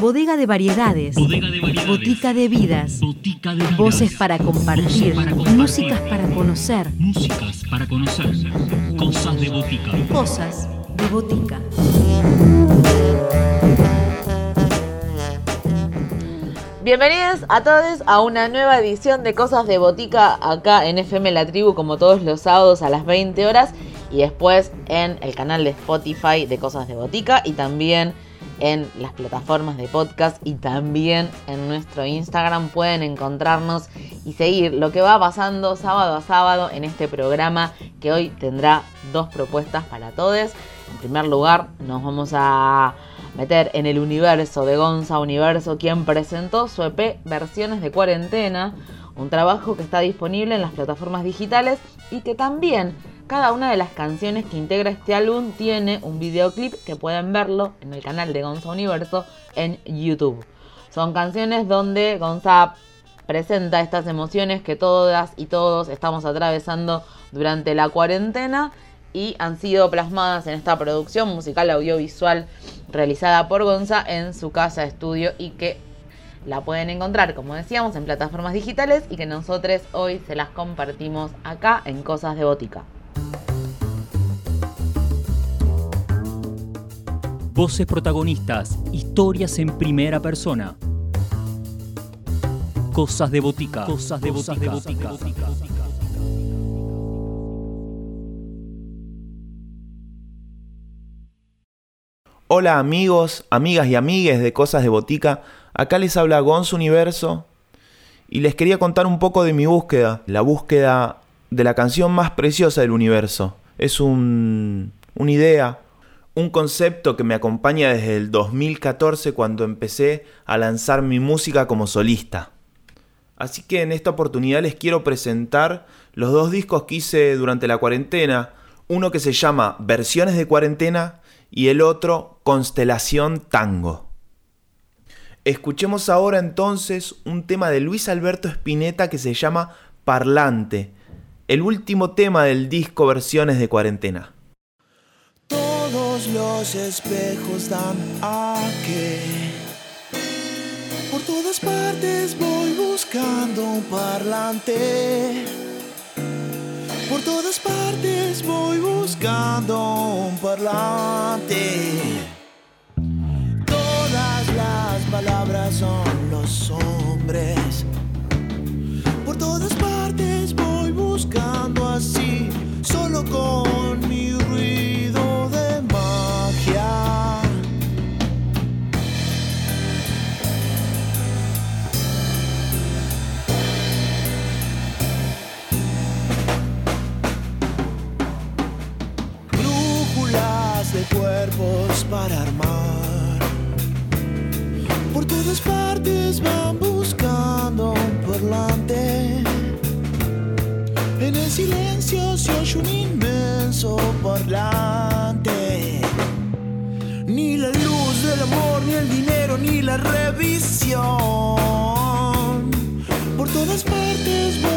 Bodega de variedades. Bodega de variedades. Botica de vidas. Botica de vidas. Voces para compartir. Voces para compartir. Músicas para conocer. Músicas para conocer. Cosas de botica. Cosas de botica. Bienvenidos a todos a una nueva edición de Cosas de Botica acá en FM La Tribu como todos los sábados a las 20 horas y después en el canal de Spotify de Cosas de Botica y también en las plataformas de podcast y también en nuestro Instagram pueden encontrarnos y seguir lo que va pasando sábado a sábado en este programa que hoy tendrá dos propuestas para todos. En primer lugar nos vamos a meter en el universo de Gonza Universo, quien presentó su EP Versiones de Cuarentena, un trabajo que está disponible en las plataformas digitales y que también cada una de las canciones que integra este álbum tiene un videoclip que pueden verlo en el canal de Gonza Universo en YouTube. Son canciones donde Gonza presenta estas emociones que todas y todos estamos atravesando durante la cuarentena y han sido plasmadas en esta producción musical audiovisual realizada por Gonza en su casa estudio y que la pueden encontrar, como decíamos, en plataformas digitales y que nosotros hoy se las compartimos acá en Cosas de Botica. Voces protagonistas. Historias en primera persona. Cosas de botica. Cosas de botica. Hola amigos, amigas y amigues de Cosas de Botica, acá les habla Gonz Universo y les quería contar un poco de mi búsqueda, la búsqueda de la canción más preciosa del universo. Es un, una idea, un concepto que me acompaña desde el 2014 cuando empecé a lanzar mi música como solista. Así que en esta oportunidad les quiero presentar los dos discos que hice durante la cuarentena, uno que se llama Versiones de cuarentena y el otro Constelación Tango. Escuchemos ahora entonces un tema de Luis Alberto Spinetta que se llama Parlante, el último tema del disco Versiones de Cuarentena. Todos los espejos dan a que por todas partes voy buscando un parlante. Por todas partes voy buscando un parlante. Todas las palabras son solo todas partes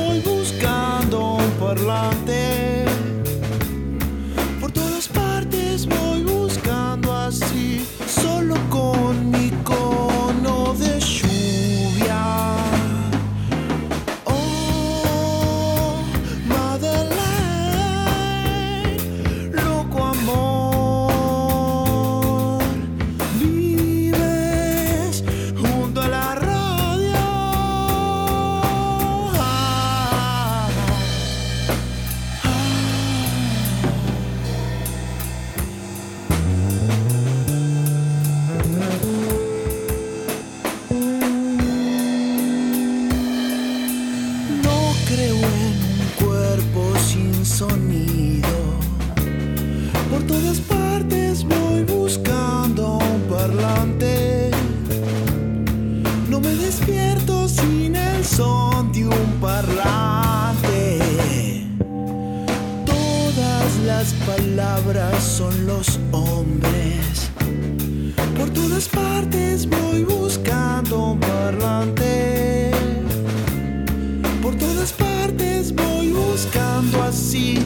todas partes voy buscando un parlante. No me despierto sin el son de un parlante. Todas las palabras son los hombres. Por todas partes voy buscando un parlante. Por todas partes voy buscando así,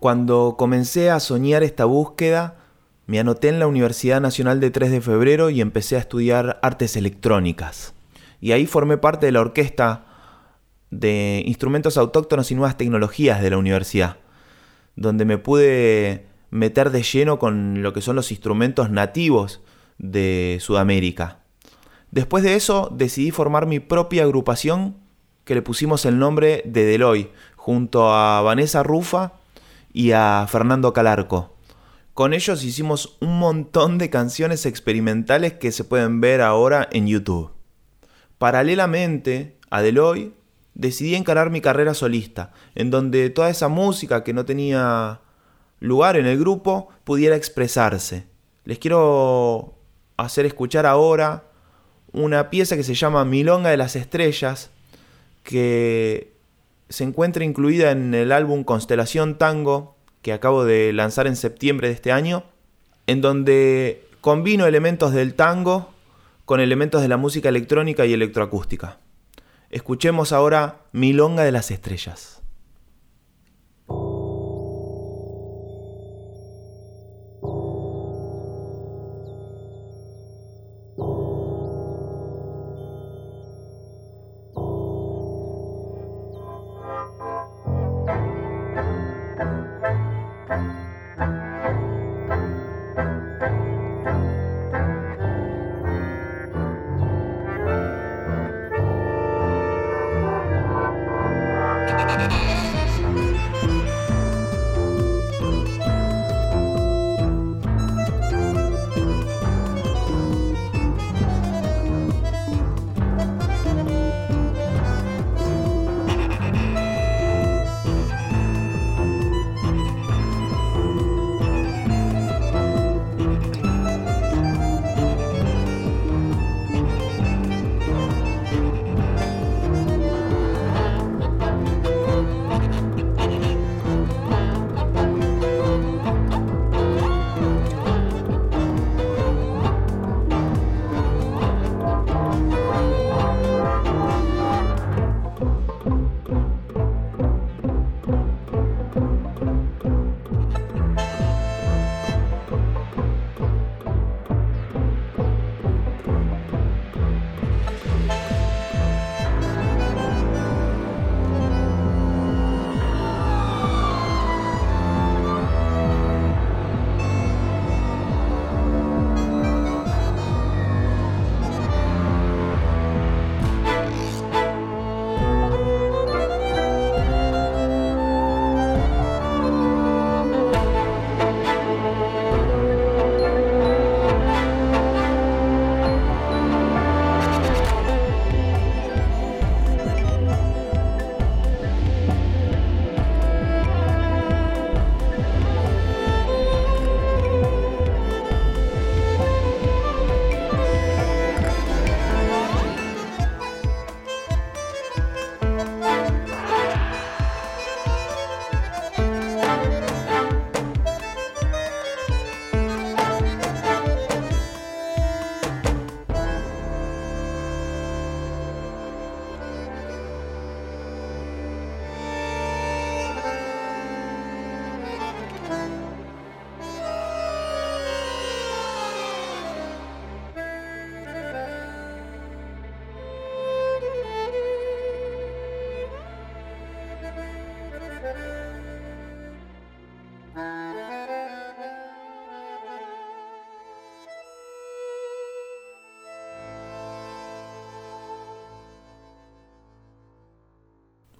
Cuando comencé a soñar esta búsqueda, me anoté en la Universidad Nacional de 3 de Febrero y empecé a estudiar artes electrónicas. Y ahí formé parte de la orquesta de instrumentos autóctonos y nuevas tecnologías de la universidad, donde me pude meter de lleno con lo que son los instrumentos nativos de Sudamérica. Después de eso decidí formar mi propia agrupación que le pusimos el nombre de Deloy, junto a Vanessa Rufa y a Fernando Calarco. Con ellos hicimos un montón de canciones experimentales que se pueden ver ahora en YouTube. Paralelamente a Deloy, decidí encarar mi carrera solista, en donde toda esa música que no tenía lugar en el grupo pudiera expresarse. Les quiero hacer escuchar ahora una pieza que se llama Milonga de las Estrellas, que se encuentra incluida en el álbum Constelación Tango, que acabo de lanzar en septiembre de este año, en donde combino elementos del tango con elementos de la música electrónica y electroacústica. Escuchemos ahora Milonga de las Estrellas.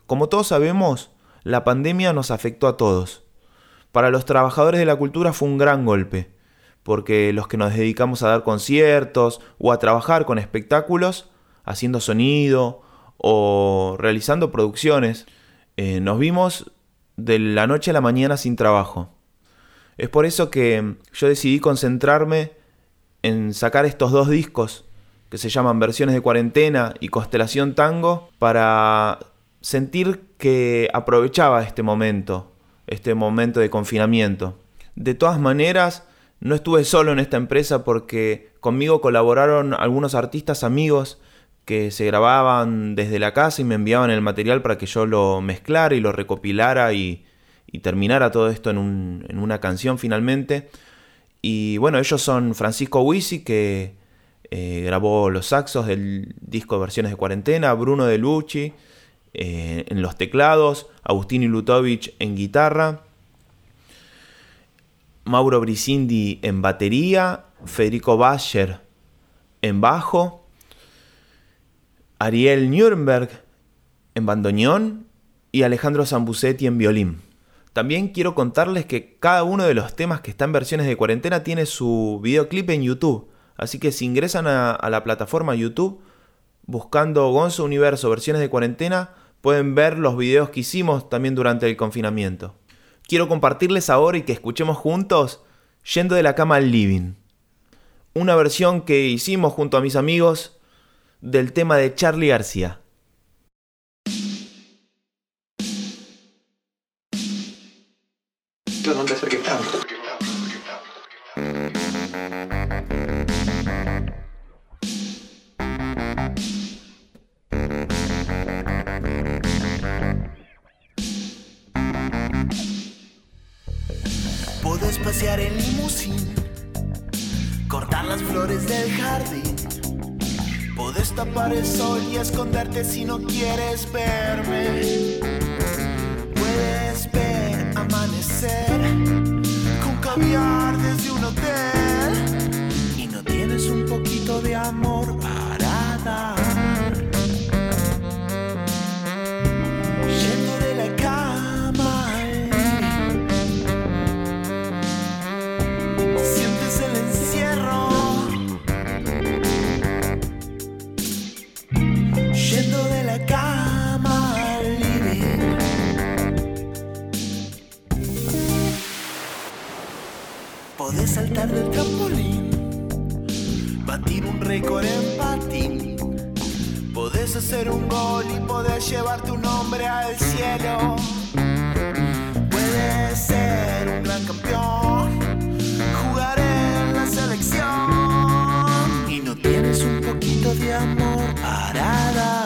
Como todos sabemos, la pandemia nos afectó a todos. Para los trabajadores de la cultura fue un gran golpe, porque los que nos dedicamos a dar conciertos o a trabajar con espectáculos, haciendo sonido o realizando producciones. Eh, nos vimos de la noche a la mañana sin trabajo. Es por eso que yo decidí concentrarme en sacar estos dos discos que se llaman Versiones de Cuarentena y Constelación Tango para sentir que aprovechaba este momento, este momento de confinamiento. De todas maneras, no estuve solo en esta empresa porque conmigo colaboraron algunos artistas amigos que se grababan desde la casa y me enviaban el material para que yo lo mezclara y lo recopilara y, terminara todo esto en, en, una canción finalmente. Y bueno, ellos son Francisco Wisi, que eh, grabó los saxos del disco Versiones de Cuarentena, Bruno De Lucci eh, en los teclados, Agustín Lutovich en guitarra, Mauro Brisindi en batería, Federico Bascher en bajo, Ariel Nuremberg en bandoneón y Alejandro Zambucetti en violín. También quiero contarles que cada uno de los temas que están en versiones de cuarentena tiene su videoclip en YouTube. Así que si ingresan a, a la plataforma YouTube buscando Gonzo Universo versiones de cuarentena, pueden ver los videos que hicimos también durante el confinamiento. Quiero compartirles ahora y que escuchemos juntos Yendo de la cama al living. Una versión que hicimos junto a mis amigos del tema de Charlie García. Las flores del jardín. Podés tapar el sol y esconderte si no quieres verme. Puedes ver amanecer con caviar desde un hotel. Y no tienes un poquito de amor para dar. Trampolín, batir un récord en patín. Podés hacer un gol y podés llevar tu nombre al cielo. Puedes ser un gran campeón, jugar en la selección. Y no tienes un poquito de amor para dar.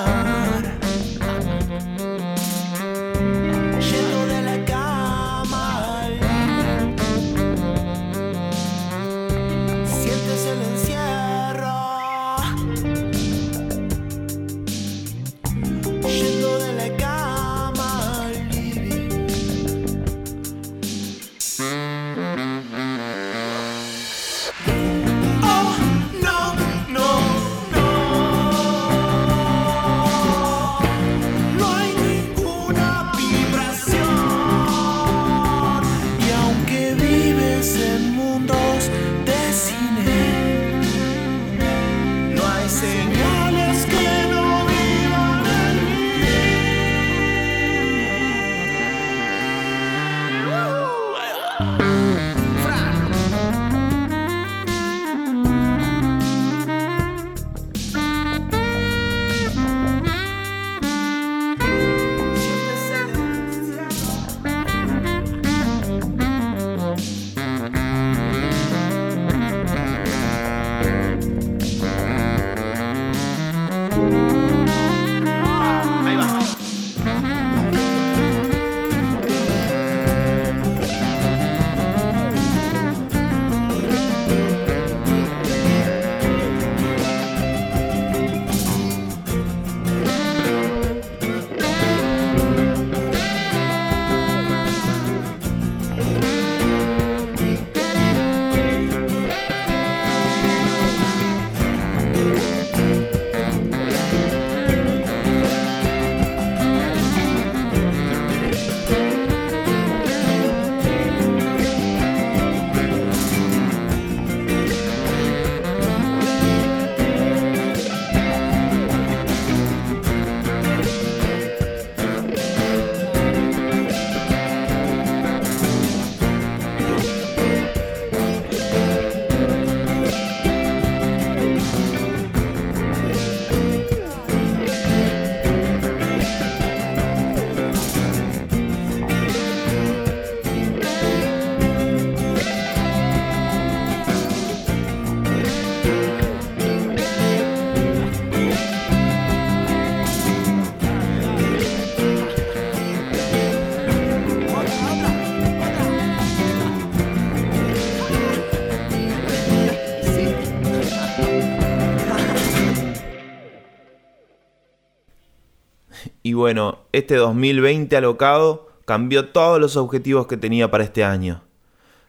Y bueno, este 2020 alocado cambió todos los objetivos que tenía para este año.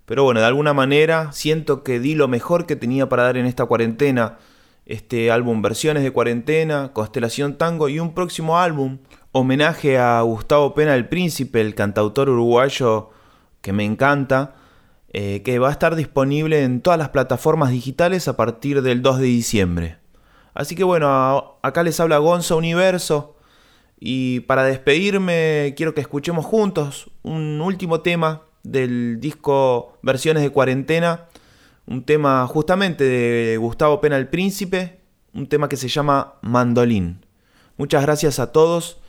Pero bueno, de alguna manera siento que di lo mejor que tenía para dar en esta cuarentena. Este álbum Versiones de Cuarentena, Constelación Tango y un próximo álbum, homenaje a Gustavo Pena el Príncipe, el cantautor uruguayo que me encanta, eh, que va a estar disponible en todas las plataformas digitales a partir del 2 de diciembre. Así que bueno, acá les habla Gonza Universo. Y para despedirme, quiero que escuchemos juntos un último tema del disco Versiones de Cuarentena. Un tema justamente de Gustavo Pena el Príncipe. Un tema que se llama Mandolín. Muchas gracias a todos,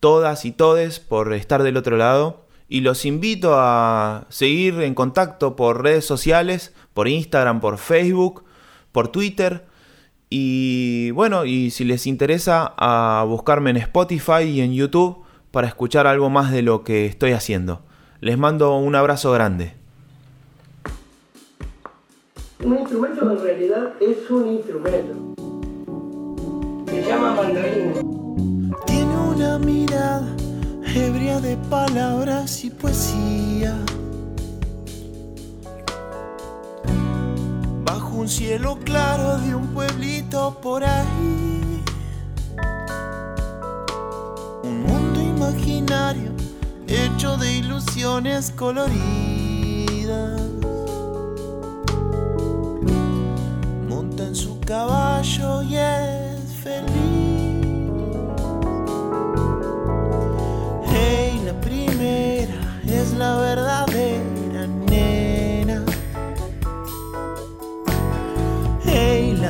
todas y todes por estar del otro lado. Y los invito a seguir en contacto por redes sociales, por Instagram, por Facebook, por Twitter y bueno, y si les interesa, a buscarme en Spotify y en YouTube para escuchar algo más de lo que estoy haciendo. Les mando un abrazo grande. Un instrumento en realidad es un instrumento. Se llama mandolina. Tiene una mirada ebria de palabras y poesía. Cielo claro de un pueblito por ahí. Un mundo imaginario hecho de ilusiones coloridas. Monta en su caballo y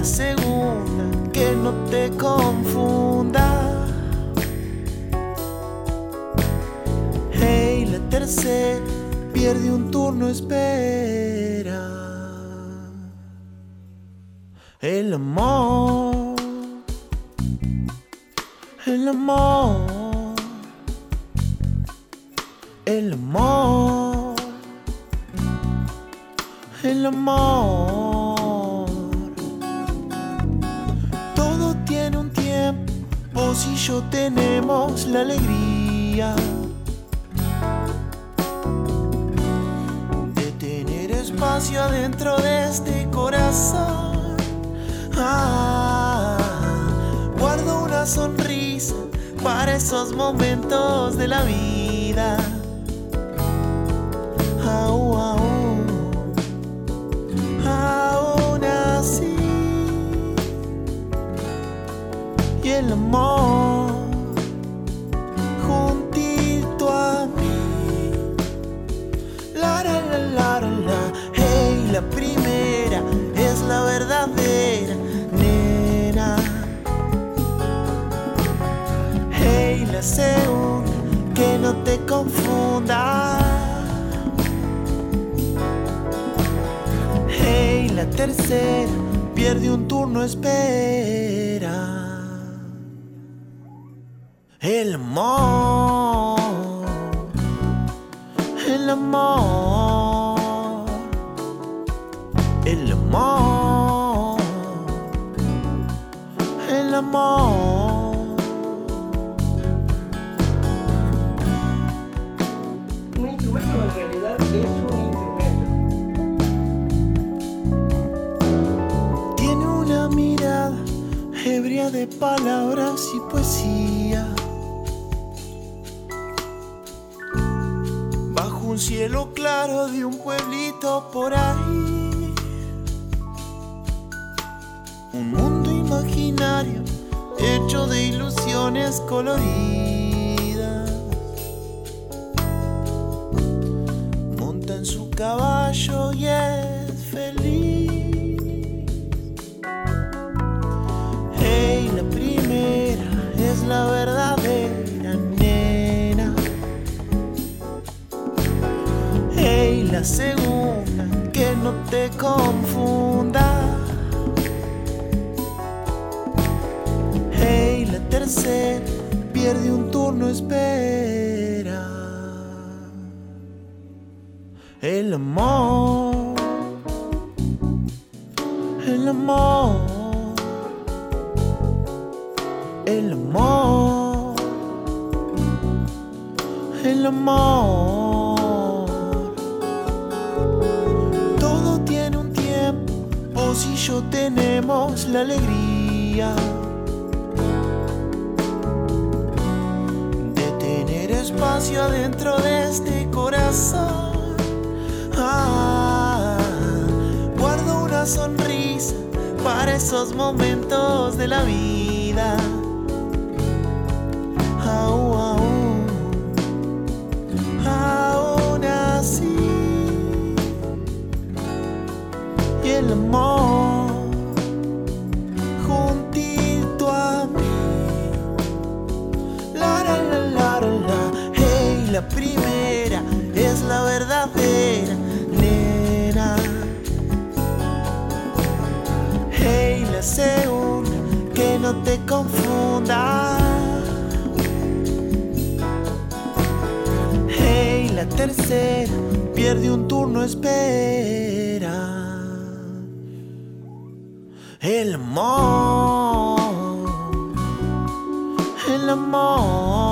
segunda, que no te confunda. Hey, la tercera, pierde un turno, espera. El amor, el amor, el amor, el amor. Vos y yo tenemos la alegría de tener espacio adentro de este corazón. Ah, guardo una sonrisa para esos momentos de la vida. El amor juntito a mí. La la la la la, hey, la primera es la verdadera, nena. Hey, la segunda, que no te confunda. Hey, la tercera, pierde un turno, espera. El amor, el amor, el amor, el amor. Un instrumento en realidad es un instrumento. Tiene una mirada ebria de palabras y un cielo claro de un pueblito por ahí. Un mundo imaginario hecho de ilusiones coloridas. Monta en su caballo segunda, que no te confunda. Hey, la tercera, pierde un turno, espera. El amor, el amor, el amor, el amor. Yo tenemos la alegría de tener espacio dentro de este corazón. Ah, guardo una sonrisa para esos momentos de la vida. Pierde un turno, espera. El amor, el amor,